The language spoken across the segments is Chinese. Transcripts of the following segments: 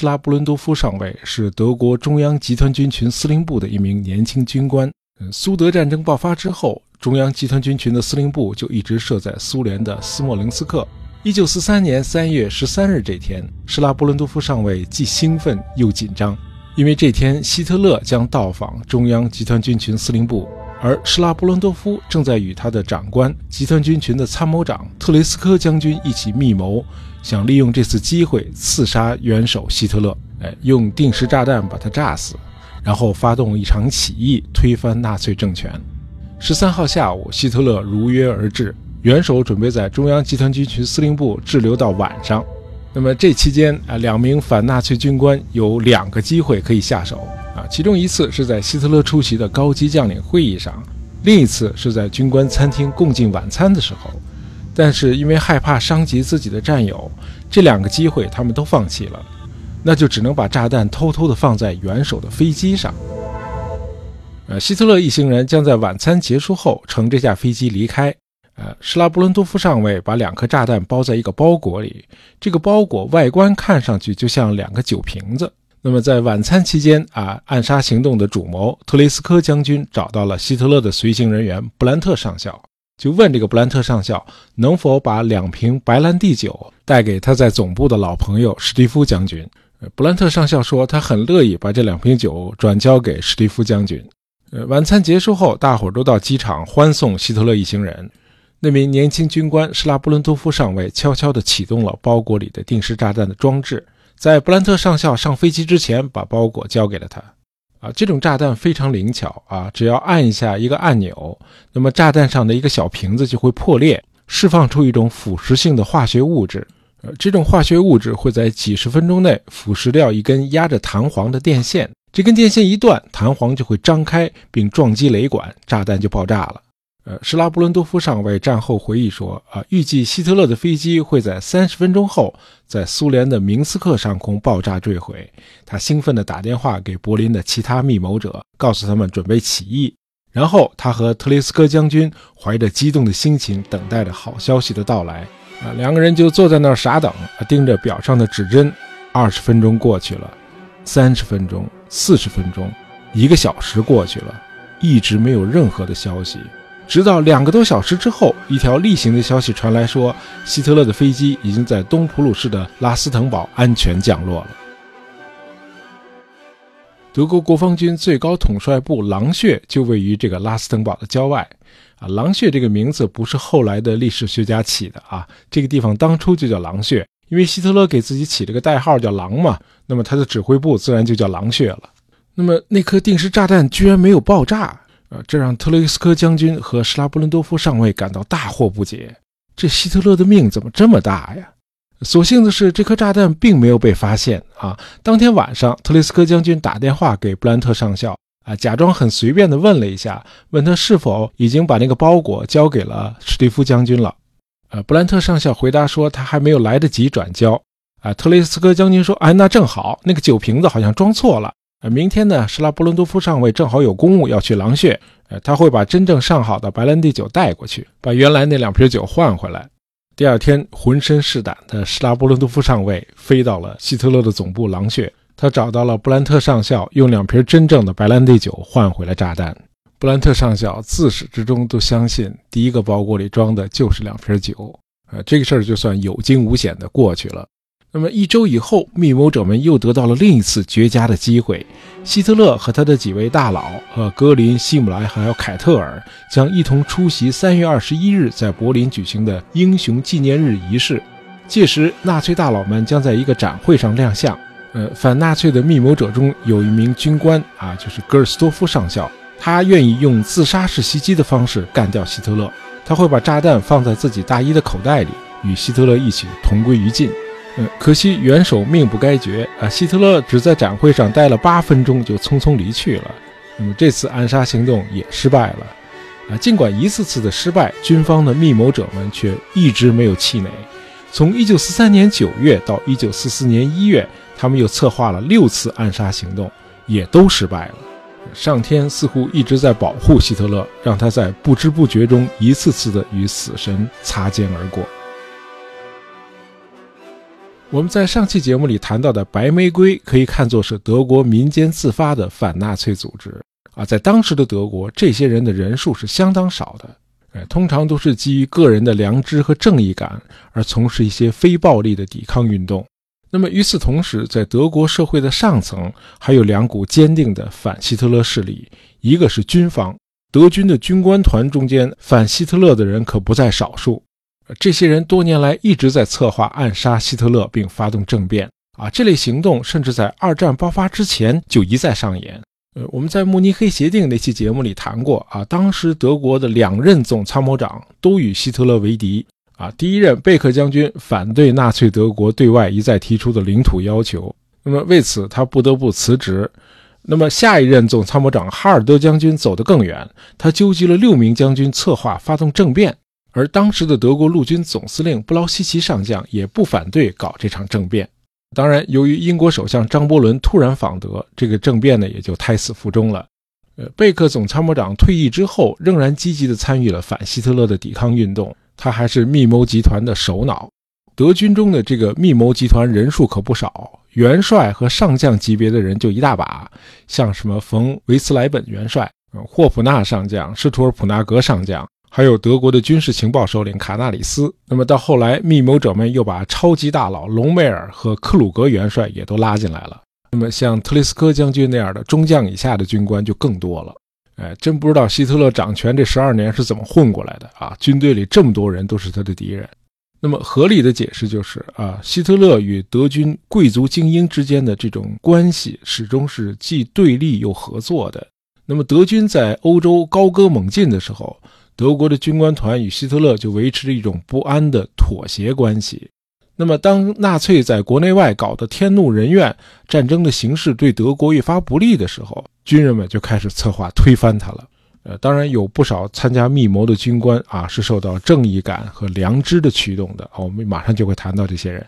施拉布伦多夫上尉是德国中央集团军群司令部的一名年轻军官。苏德战争爆发之后，中央集团军群的司令部就一直设在苏联的斯莫棱斯克。一九四三年三月十三日这天，施拉布伦多夫上尉既兴奋又紧张，因为这天希特勒将到访中央集团军群司令部，而施拉布伦多夫正在与他的长官集团军群的参谋长特雷斯科将军一起密谋。想利用这次机会刺杀元首希特勒，哎，用定时炸弹把他炸死，然后发动一场起义，推翻纳粹政权。十三号下午，希特勒如约而至，元首准备在中央集团军群司令部滞留到晚上。那么这期间啊，两名反纳粹军官有两个机会可以下手啊，其中一次是在希特勒出席的高级将领会议上，另一次是在军官餐厅共进晚餐的时候。但是因为害怕伤及自己的战友，这两个机会他们都放弃了，那就只能把炸弹偷偷的放在元首的飞机上。呃，希特勒一行人将在晚餐结束后乘这架飞机离开。呃，施拉布伦多夫上尉把两颗炸弹包在一个包裹里，这个包裹外观看上去就像两个酒瓶子。那么在晚餐期间啊，暗杀行动的主谋特雷斯科将军找到了希特勒的随行人员布兰特上校。就问这个布兰特上校能否把两瓶白兰地酒带给他在总部的老朋友史蒂夫将军。布兰特上校说他很乐意把这两瓶酒转交给史蒂夫将军。呃，晚餐结束后，大伙儿都到机场欢送希特勒一行人。那名年轻军官施拉布伦多夫上尉悄悄地启动了包裹里的定时炸弹的装置，在布兰特上校上飞机之前，把包裹交给了他。啊，这种炸弹非常灵巧啊！只要按一下一个按钮，那么炸弹上的一个小瓶子就会破裂，释放出一种腐蚀性的化学物质。呃，这种化学物质会在几十分钟内腐蚀掉一根压着弹簧的电线，这根电线一断，弹簧就会张开并撞击雷管，炸弹就爆炸了。呃，施拉布伦多夫上尉战后回忆说：“啊，预计希特勒的飞机会在三十分钟后在苏联的明斯克上空爆炸坠毁。他兴奋地打电话给柏林的其他密谋者，告诉他们准备起义。然后他和特雷斯科将军怀着激动的心情等待着好消息的到来。啊，两个人就坐在那儿傻等，盯着表上的指针。二十分钟过去了，三十分钟，四十分钟，一个小时过去了，一直没有任何的消息。”直到两个多小时之后，一条例行的消息传来，说希特勒的飞机已经在东普鲁士的拉斯滕堡安全降落了。德国国防军最高统帅部狼穴就位于这个拉斯滕堡的郊外。啊，狼穴这个名字不是后来的历史学家起的啊，这个地方当初就叫狼穴，因为希特勒给自己起了个代号叫狼嘛，那么他的指挥部自然就叫狼穴了。那么那颗定时炸弹居然没有爆炸。呃，这让特雷斯科将军和施拉布伦多夫上尉感到大惑不解。这希特勒的命怎么这么大呀？所幸的是，这颗炸弹并没有被发现啊。当天晚上，特雷斯科将军打电话给布兰特上校，啊，假装很随便地问了一下，问他是否已经把那个包裹交给了史蒂夫将军了。呃，布兰特上校回答说他还没有来得及转交。啊，特雷斯科将军说，哎，那正好，那个酒瓶子好像装错了。呃，明天呢，施拉布伦多夫上尉正好有公务要去狼穴，呃，他会把真正上好的白兰地酒带过去，把原来那两瓶酒换回来。第二天，浑身是胆的施拉布伦多夫上尉飞到了希特勒的总部狼穴，他找到了布兰特上校，用两瓶真正的白兰地酒换回了炸弹。布兰特上校自始至终都相信第一个包裹里装的就是两瓶酒，呃，这个事儿就算有惊无险的过去了。那么一周以后，密谋者们又得到了另一次绝佳的机会。希特勒和他的几位大佬，和格林、希姆莱还有凯特尔，将一同出席三月二十一日在柏林举行的英雄纪念日仪式。届时，纳粹大佬们将在一个展会上亮相。呃，反纳粹的密谋者中有一名军官啊，就是戈尔斯多夫上校，他愿意用自杀式袭击的方式干掉希特勒。他会把炸弹放在自己大衣的口袋里，与希特勒一起同归于尽。可惜元首命不该绝啊！希特勒只在展会上待了八分钟就匆匆离去了。那么这次暗杀行动也失败了啊！尽管一次次的失败，军方的密谋者们却一直没有气馁。从1943年9月到1944年1月，他们又策划了六次暗杀行动，也都失败了。上天似乎一直在保护希特勒，让他在不知不觉中一次次的与死神擦肩而过。我们在上期节目里谈到的白玫瑰，可以看作是德国民间自发的反纳粹组织啊。在当时的德国，这些人的人数是相当少的，哎，通常都是基于个人的良知和正义感而从事一些非暴力的抵抗运动。那么与此同时，在德国社会的上层还有两股坚定的反希特勒势力，一个是军方，德军的军官团中间反希特勒的人可不在少数。这些人多年来一直在策划暗杀希特勒并发动政变啊，这类行动甚至在二战爆发之前就一再上演。呃，我们在慕尼黑协定那期节目里谈过啊，当时德国的两任总参谋长都与希特勒为敌。啊，第一任贝克将军反对纳粹德国对外一再提出的领土要求，那么为此他不得不辞职。那么下一任总参谋长哈尔德将军走得更远，他纠集了六名将军策划发动政变，而当时的德国陆军总司令布劳希奇上将也不反对搞这场政变。当然，由于英国首相张伯伦突然访德，这个政变呢也就胎死腹中了。呃，贝克总参谋长退役之后，仍然积极地参与了反希特勒的抵抗运动。他还是密谋集团的首脑，德军中的这个密谋集团人数可不少，元帅和上将级别的人就一大把，像什么冯维斯莱本元帅、霍普纳上将、施图尔普纳格上将，还有德国的军事情报首领卡纳里斯。那么到后来，密谋者们又把超级大佬隆美尔和克鲁格元帅也都拉进来了。那么像特雷斯科将军那样的中将以下的军官就更多了。哎，真不知道希特勒掌权这十二年是怎么混过来的啊！军队里这么多人都是他的敌人。那么合理的解释就是啊，希特勒与德军贵族精英之间的这种关系始终是既对立又合作的。那么德军在欧洲高歌猛进的时候，德国的军官团与希特勒就维持着一种不安的妥协关系。那么当纳粹在国内外搞得天怒人怨，战争的形势对德国越发不利的时候，军人们就开始策划推翻他了。呃，当然有不少参加密谋的军官啊，是受到正义感和良知的驱动的。我们马上就会谈到这些人。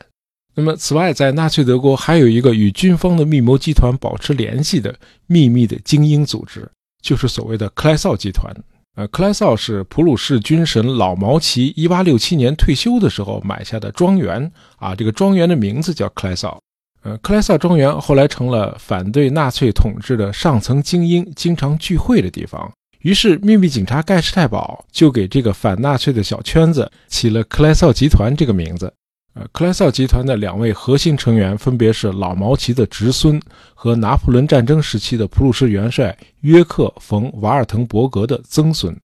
那么，此外，在纳粹德国还有一个与军方的密谋集团保持联系的秘密的精英组织，就是所谓的克莱绍集团。呃，克莱绍是普鲁士军神老毛奇1867年退休的时候买下的庄园啊，这个庄园的名字叫克莱绍。呃，克莱萨庄园后来成了反对纳粹统治的上层精英经常聚会的地方。于是，秘密警察盖世太保就给这个反纳粹的小圈子起了“克莱萨集团”这个名字。呃，克莱萨集团的两位核心成员分别是老毛奇的侄孙和拿破仑战争时期的普鲁士元帅约克·冯·瓦尔滕伯格的曾孙。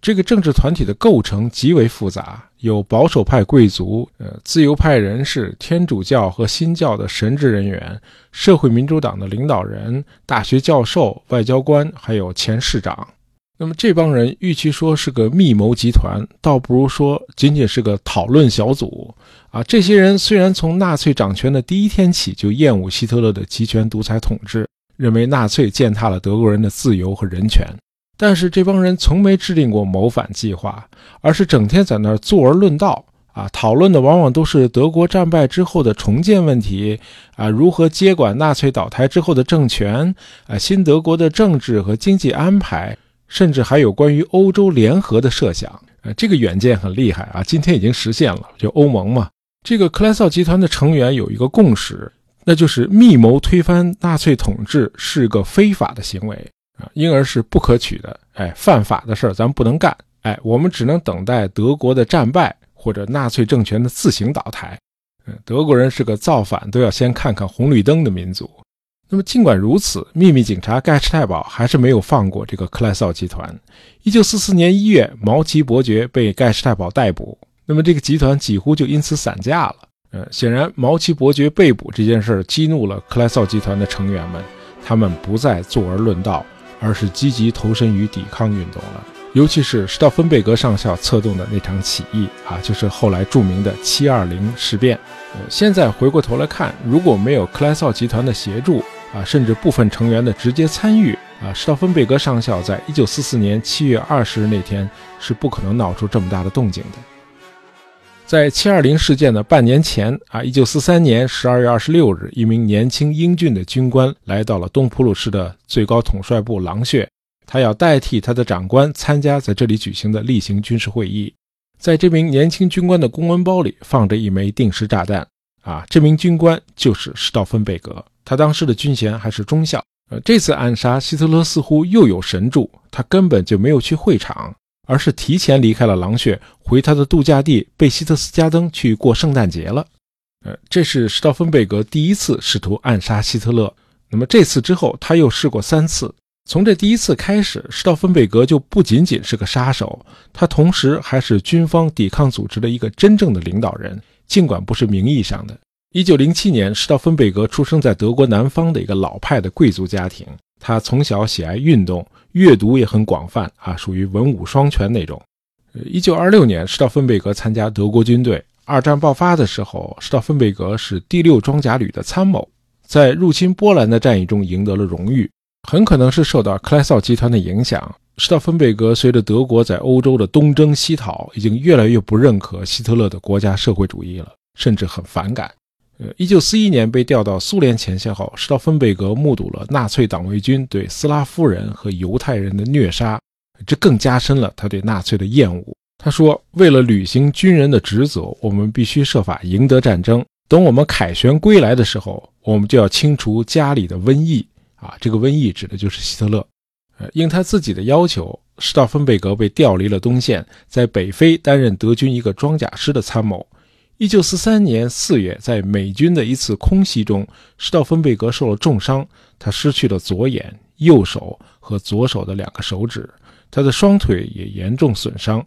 这个政治团体的构成极为复杂，有保守派贵族、呃自由派人士、天主教和新教的神职人员、社会民主党的领导人、大学教授、外交官，还有前市长。那么这帮人与其说是个密谋集团，倒不如说仅仅是个讨论小组啊。这些人虽然从纳粹掌权的第一天起就厌恶希特勒的集权独裁统治，认为纳粹践踏了德国人的自由和人权。但是这帮人从没制定过谋反计划，而是整天在那儿坐而论道啊！讨论的往往都是德国战败之后的重建问题啊，如何接管纳粹倒台之后的政权啊，新德国的政治和经济安排，甚至还有关于欧洲联合的设想。呃，这个远见很厉害啊！今天已经实现了，就欧盟嘛。这个克莱绍集团的成员有一个共识，那就是密谋推翻纳粹统治是个非法的行为。啊，因而是不可取的。哎，犯法的事儿咱不能干。哎，我们只能等待德国的战败或者纳粹政权的自行倒台。嗯，德国人是个造反都要先看看红绿灯的民族。那么尽管如此，秘密警察盖世太保还是没有放过这个克莱绍集团。一九四四年一月，毛奇伯爵被盖世太保逮捕，那么这个集团几乎就因此散架了。呃，显然毛奇伯爵被捕这件事激怒了克莱绍集团的成员们，他们不再坐而论道。而是积极投身于抵抗运动了，尤其是施道芬贝格上校策动的那场起义啊，就是后来著名的七二零事变。呃，现在回过头来看，如果没有克莱绍集团的协助啊，甚至部分成员的直接参与啊，施道芬贝格上校在一九四四年七月二十日那天是不可能闹出这么大的动静的。在七二零事件的半年前啊，一九四三年十二月二十六日，一名年轻英俊的军官来到了东普鲁士的最高统帅部狼穴，他要代替他的长官参加在这里举行的例行军事会议。在这名年轻军官的公文包里放着一枚定时炸弹啊，这名军官就是施道芬贝格，他当时的军衔还是中校。呃，这次暗杀希特勒似乎又有神助，他根本就没有去会场，而是提前离开了狼穴，回他的度假地贝希特斯加登去过圣诞节了。呃，这是施道芬贝格第一次试图暗杀希特勒。那么这次之后，他又试过三次。从这第一次开始，施道芬贝格就不仅仅是个杀手，他同时还是军方抵抗组织的一个真正的领导人，尽管不是名义上的。一九零七年，施道芬贝格出生在德国南方的一个老派的贵族家庭。他从小喜爱运动，阅读也很广泛啊，属于文武双全那种。呃，一九二六年，施道芬贝格参加德国军队。二战爆发的时候，施道芬贝格是第六装甲旅的参谋，在入侵波兰的战役中赢得了荣誉。很可能是受到克莱绍集团的影响，施道芬贝格随着德国在欧洲的东征西讨，已经越来越不认可希特勒的国家社会主义了，甚至很反感。呃，一九四一年被调到苏联前线后，施道芬贝格目睹了纳粹党卫军对斯拉夫人和犹太人的虐杀，这更加深了他对纳粹的厌恶。他说：“为了履行军人的职责，我们必须设法赢得战争。等我们凯旋归来的时候，我们就要清除家里的瘟疫。”啊，这个瘟疫指的就是希特勒。呃，应他自己的要求，施道芬贝格被调离了东线，在北非担任德军一个装甲师的参谋。一九四三年四月，在美军的一次空袭中，施道芬贝格受了重伤，他失去了左眼、右手和左手的两个手指，他的双腿也严重损伤。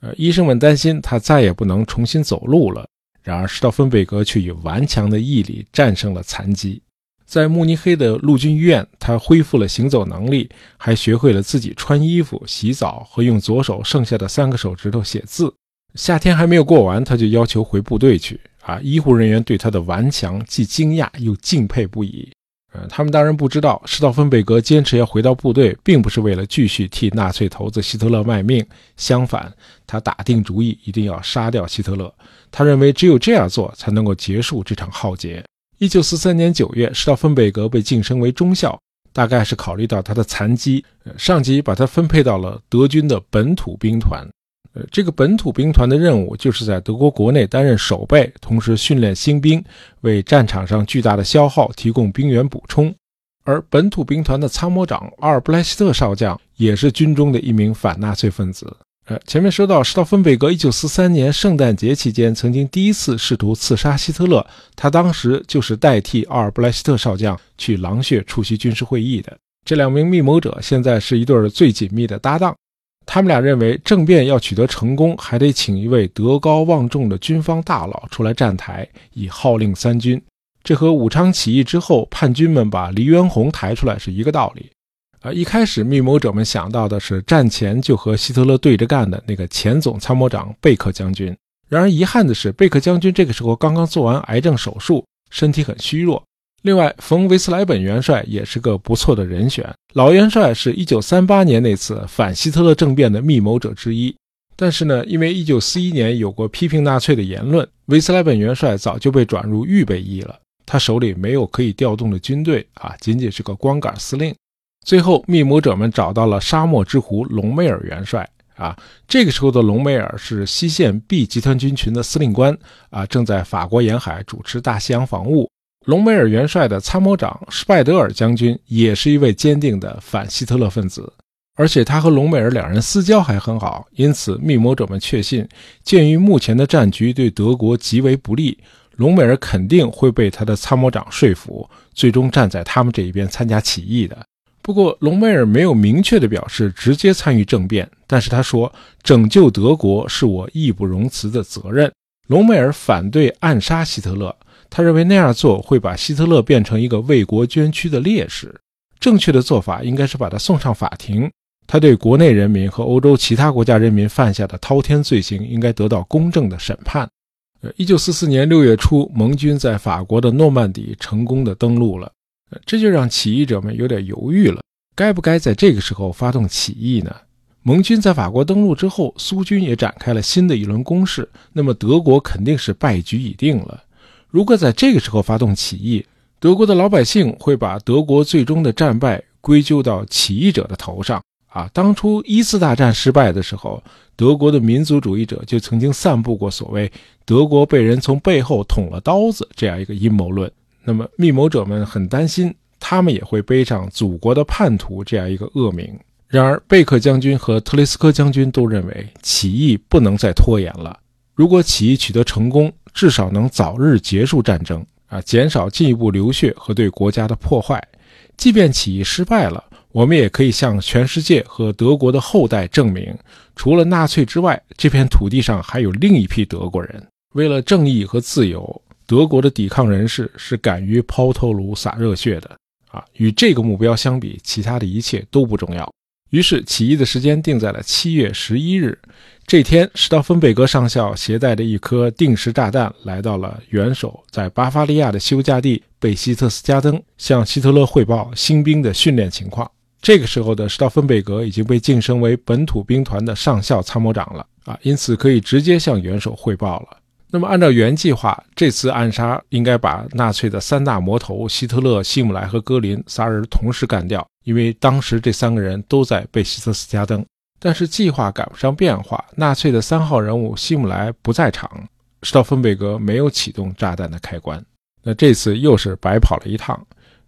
呃，医生们担心他再也不能重新走路了。然而，施道芬贝格却以顽强的毅力战胜了残疾。在慕尼黑的陆军医院，他恢复了行走能力，还学会了自己穿衣服、洗澡和用左手剩下的三个手指头写字。夏天还没有过完，他就要求回部队去。啊，医护人员对他的顽强既惊讶又敬佩不已。呃，他们当然不知道，施道芬贝格坚持要回到部队，并不是为了继续替纳粹头子希特勒卖命。相反，他打定主意一定要杀掉希特勒。他认为只有这样做，才能够结束这场浩劫。一九四三年九月，施道芬贝格被晋升为中校，大概是考虑到他的残疾，上级把他分配到了德军的本土兵团。呃，这个本土兵团的任务就是在德国国内担任守备，同时训练新兵，为战场上巨大的消耗提供兵员补充。而本土兵团的参谋长阿尔布莱希特少将也是军中的一名反纳粹分子。呃，前面说到，施道芬贝格1943年圣诞节期间曾经第一次试图刺杀希特勒，他当时就是代替阿尔布莱希特少将去狼穴出席军事会议的。这两名密谋者现在是一对最紧密的搭档。他们俩认为，政变要取得成功，还得请一位德高望重的军方大佬出来站台，以号令三军。这和武昌起义之后叛军们把黎元洪抬出来是一个道理。啊，一开始密谋者们想到的是战前就和希特勒对着干的那个前总参谋长贝克将军。然而遗憾的是，贝克将军这个时候刚刚做完癌症手术，身体很虚弱。另外，冯维斯莱本元帅也是个不错的人选。老元帅是一九三八年那次反希特勒政变的密谋者之一。但是呢，因为一九四一年有过批评纳粹的言论，维斯莱本元帅早就被转入预备役了。他手里没有可以调动的军队啊，仅仅是个光杆司令。最后，密谋者们找到了沙漠之狐隆美尔元帅啊。这个时候的隆美尔是西线 B 集团军群的司令官啊，正在法国沿海主持大西洋防务。隆美尔元帅的参谋长施拜德尔将军也是一位坚定的反希特勒分子，而且他和隆美尔两人私交还很好，因此密谋者们确信，鉴于目前的战局对德国极为不利，隆美尔肯定会被他的参谋长说服，最终站在他们这一边参加起义的。不过，隆美尔没有明确地表示直接参与政变，但是他说：“拯救德国是我义不容辞的责任。”隆美尔反对暗杀希特勒，他认为那样做会把希特勒变成一个为国捐躯的烈士。正确的做法应该是把他送上法庭，他对国内人民和欧洲其他国家人民犯下的滔天罪行应该得到公正的审判。呃，一九四四年六月初，盟军在法国的诺曼底成功的登陆了。这就让起义者们有点犹豫了，该不该在这个时候发动起义呢？盟军在法国登陆之后，苏军也展开了新的一轮攻势，那么德国肯定是败局已定了。如果在这个时候发动起义，德国的老百姓会把德国最终的战败归咎到起义者的头上啊，当初一次大战失败的时候，德国的民族主义者就曾经散布过所谓德国被人从背后捅了刀子这样一个阴谋论。那么密谋者们很担心，他们也会背上祖国的叛徒这样一个恶名。然而，贝克将军和特雷斯科将军都认为起义不能再拖延了。如果起义取得成功，至少能早日结束战争啊，减少进一步流血和对国家的破坏。即便起义失败了，我们也可以向全世界和德国的后代证明，除了纳粹之外，这片土地上还有另一批德国人。为了正义和自由，德国的抵抗人士是敢于抛头颅洒热血的啊！与这个目标相比，其他的一切都不重要。于是，起义的时间定在了七月十一日。这天，施道芬贝格上校携带着一颗定时炸弹来到了元首在巴伐利亚的休假地贝希特斯加登，向希特勒汇报新兵的训练情况。这个时候的施道芬贝格已经被晋升为本土兵团的上校参谋长了啊，因此可以直接向元首汇报了。那么，按照原计划，这次暗杀应该把纳粹的三大魔头希特勒、希姆莱和戈林仨人同时干掉，因为当时这三个人都在贝希特斯加登。但是计划赶不上变化，纳粹的三号人物希姆莱不在场，施道芬贝格没有启动炸弹的开关。那这次又是白跑了一趟。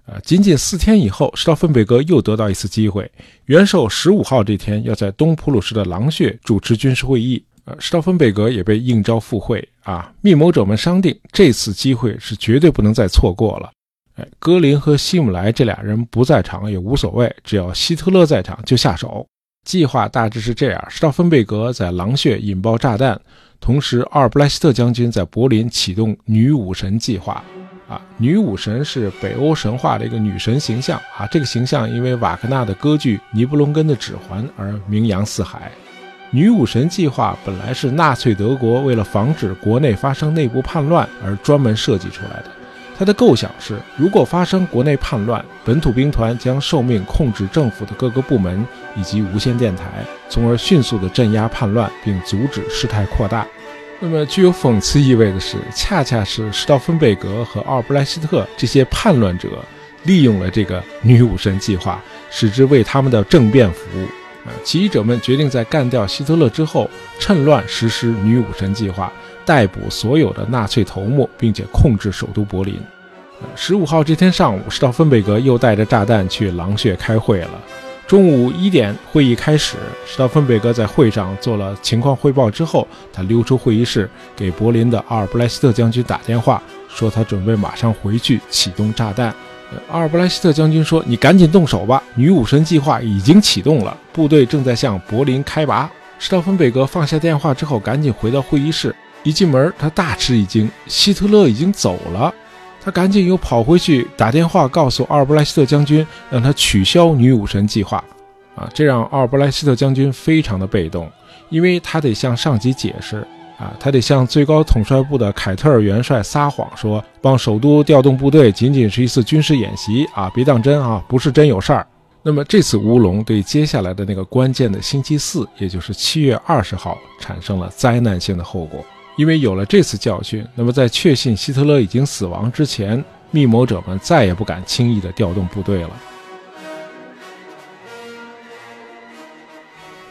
啊，仅仅四天以后，施道芬贝格又得到一次机会，元首十五号这天要在东普鲁士的狼穴主持军事会议。呃，施道芬贝格也被应召赴会啊。密谋者们商定，这次机会是绝对不能再错过了。哎，格林和希姆莱这俩人不在场也无所谓，只要希特勒在场就下手。计划大致是这样：施道芬贝格在狼穴引爆炸弹，同时阿尔布莱希特将军在柏林启动女武神计划。啊，女武神是北欧神话的一个女神形象啊，这个形象因为瓦格纳的歌剧《尼布龙根的指环》而名扬四海。女武神计划本来是纳粹德国为了防止国内发生内部叛乱而专门设计出来的。他的构想是，如果发生国内叛乱，本土兵团将受命控制政府的各个部门以及无线电台，从而迅速地镇压叛乱并阻止事态扩大。那么，具有讽刺意味的是，恰恰是施道芬贝格和奥尔布莱希特这些叛乱者利用了这个女武神计划，使之为他们的政变服务。啊，起义者们决定在干掉希特勒之后，趁乱实施女武神计划，逮捕所有的纳粹头目，并且控制首都柏林。十五号这天上午，施道芬贝格又带着炸弹去狼穴开会了。中午一点，会议开始，施道芬贝格在会上做了情况汇报之后，他溜出会议室，给柏林的阿尔布莱希特将军打电话，说他准备马上回去启动炸弹。阿尔布莱希特将军说：“你赶紧动手吧，女武神计划已经启动了，部队正在向柏林开拔。”施道芬贝格放下电话之后，赶紧回到会议室。一进门，他大吃一惊，希特勒已经走了。他赶紧又跑回去打电话告诉阿尔布莱希特将军，让他取消女武神计划。啊，这让阿尔布莱希特将军非常的被动，因为他得向上级解释。啊，他得向最高统帅部的凯特尔元帅撒谎，说帮首都调动部队仅仅是一次军事演习啊，别当真啊，不是真有事儿。那么这次乌龙对接下来的那个关键的星期四，也就是七月二十号，产生了灾难性的后果。因为有了这次教训，那么在确信希特勒已经死亡之前，密谋者们再也不敢轻易的调动部队了。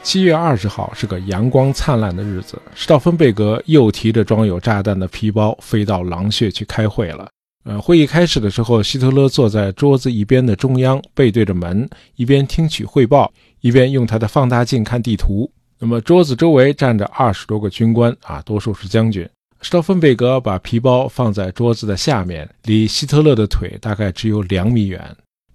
七月二十号是个阳光灿烂的日子，施道芬贝格又提着装有炸弹的皮包飞到狼穴去开会了。呃，会议开始的时候，希特勒坐在桌子一边的中央，背对着门，一边听取汇报，一边用他的放大镜看地图。那么桌子周围站着二十多个军官啊，多数是将军。施道芬贝格把皮包放在桌子的下面，离希特勒的腿大概只有两米远。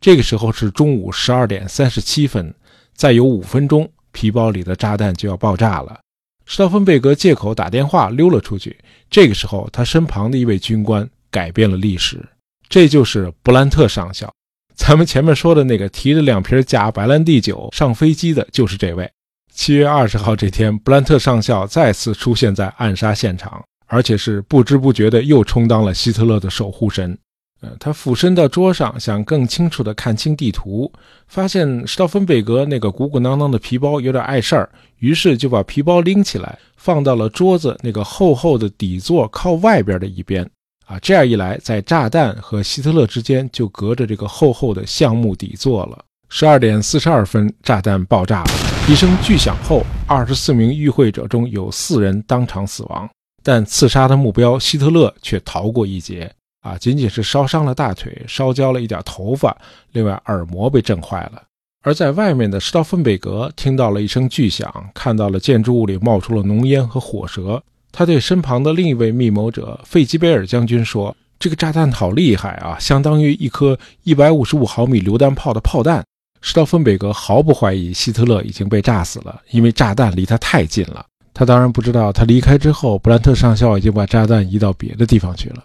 这个时候是中午十二点三十七分，再有五分钟。皮包里的炸弹就要爆炸了，施道芬贝格借口打电话溜了出去。这个时候，他身旁的一位军官改变了历史，这就是布兰特上校。咱们前面说的那个提着两瓶假白兰地酒上飞机的，就是这位。七月二十号这天，布兰特上校再次出现在暗杀现场，而且是不知不觉的又充当了希特勒的守护神。呃，他俯身到桌上，想更清楚地看清地图，发现施道芬贝格那个鼓鼓囊囊的皮包有点碍事儿，于是就把皮包拎起来，放到了桌子那个厚厚的底座靠外边的一边。啊，这样一来，在炸弹和希特勒之间就隔着这个厚厚的橡木底座了。十二点四十二分，炸弹爆炸了，一声巨响后，二十四名与会者中有四人当场死亡，但刺杀的目标希特勒却逃过一劫。啊，仅仅是烧伤了大腿，烧焦了一点头发，另外耳膜被震坏了。而在外面的施道芬贝格听到了一声巨响，看到了建筑物里冒出了浓烟和火舌。他对身旁的另一位密谋者费吉贝尔将军说：“这个炸弹好厉害啊，相当于一颗一百五十五毫米榴弹炮的炮弹。”施道芬贝格毫不怀疑希特勒已经被炸死了，因为炸弹离他太近了。他当然不知道，他离开之后，布兰特上校已经把炸弹移到别的地方去了。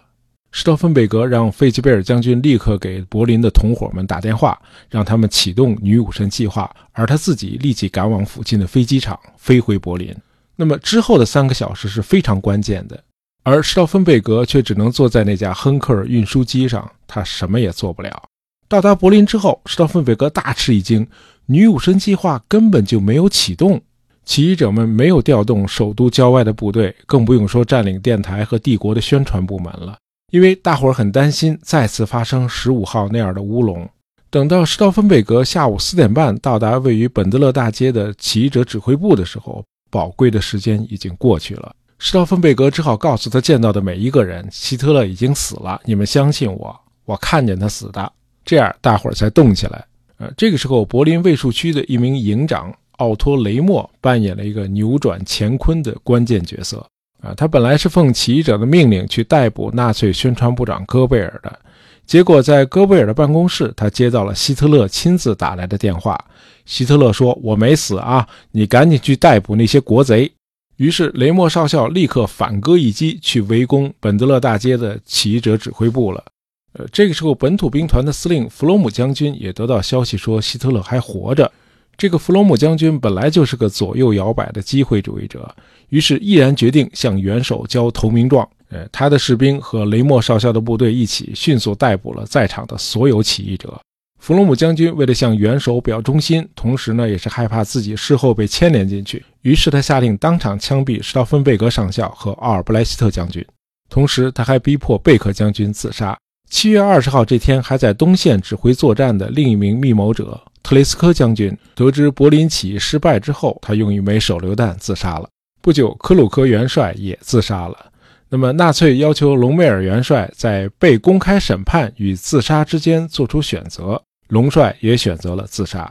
施道芬贝格让费吉贝尔将军立刻给柏林的同伙们打电话，让他们启动女武神计划，而他自己立即赶往附近的飞机场，飞回柏林。那么之后的三个小时是非常关键的，而施道芬贝格却只能坐在那架亨克尔运输机上，他什么也做不了。到达柏林之后，施道芬贝格大吃一惊，女武神计划根本就没有启动，起义者们没有调动首都郊外的部队，更不用说占领电台和帝国的宣传部门了。因为大伙儿很担心再次发生十五号那样的乌龙。等到施道芬贝格下午四点半到达位于本德勒大街的起义者指挥部的时候，宝贵的时间已经过去了。施道芬贝格只好告诉他见到的每一个人：“希特勒已经死了，你们相信我，我看见他死的。”这样大伙儿才动起来。呃，这个时候，柏林卫戍区的一名营长奥托·雷默扮演了一个扭转乾坤的关键角色。啊，他本来是奉起义者的命令去逮捕纳粹宣传部长戈贝尔的，结果在戈贝尔的办公室，他接到了希特勒亲自打来的电话。希特勒说：“我没死啊，你赶紧去逮捕那些国贼。”于是雷默少校立刻反戈一击，去围攻本德勒大街的起义者指挥部了。呃，这个时候，本土兵团的司令弗罗姆将军也得到消息说希特勒还活着。这个弗罗姆将军本来就是个左右摇摆的机会主义者。于是毅然决定向元首交投名状。呃，他的士兵和雷默少校的部队一起迅速逮捕了在场的所有起义者。弗罗姆将军为了向元首表忠心，同时呢也是害怕自己事后被牵连进去，于是他下令当场枪毙施道芬贝格上校和奥尔布莱希特将军。同时，他还逼迫贝克将军自杀。七月二十号这天，还在东线指挥作战的另一名密谋者特雷斯科将军，得知柏林起义失败之后，他用一枚手榴弹自杀了。不久，克鲁克元帅也自杀了。那么，纳粹要求隆美尔元帅在被公开审判与自杀之间做出选择，隆帅也选择了自杀。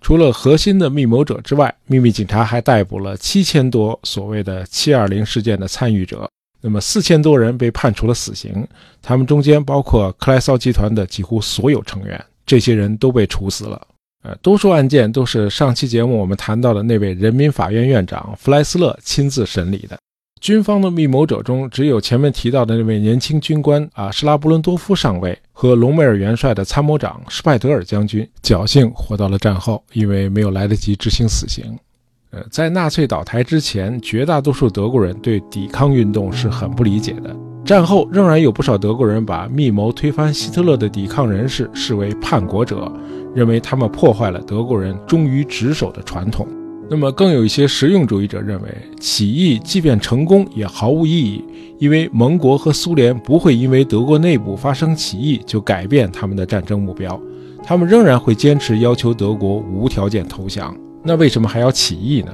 除了核心的密谋者之外，秘密警察还逮捕了七千多所谓的“七二零”事件的参与者。那么，四千多人被判处了死刑，他们中间包括克莱骚集团的几乎所有成员，这些人都被处死了。呃，多数案件都是上期节目我们谈到的那位人民法院院长弗莱斯勒亲自审理的。军方的密谋者中，只有前面提到的那位年轻军官啊，施拉布伦多夫上尉和隆美尔元帅的参谋长施派德尔将军侥幸活到了战后，因为没有来得及执行死刑。呃，在纳粹倒台之前，绝大多数德国人对抵抗运动是很不理解的。战后仍然有不少德国人把密谋推翻希特勒的抵抗人士视为叛国者。认为他们破坏了德国人忠于职守的传统。那么，更有一些实用主义者认为，起义即便成功也毫无意义，因为盟国和苏联不会因为德国内部发生起义就改变他们的战争目标，他们仍然会坚持要求德国无条件投降。那为什么还要起义呢？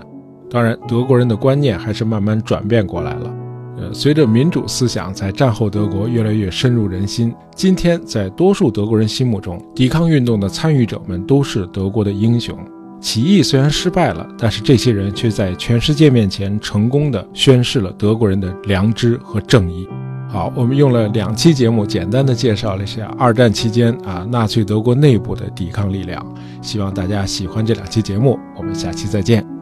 当然，德国人的观念还是慢慢转变过来了。呃，随着民主思想在战后德国越来越深入人心，今天在多数德国人心目中，抵抗运动的参与者们都是德国的英雄。起义虽然失败了，但是这些人却在全世界面前成功的宣示了德国人的良知和正义。好，我们用了两期节目，简单的介绍了一下二战期间啊纳粹德国内部的抵抗力量。希望大家喜欢这两期节目，我们下期再见。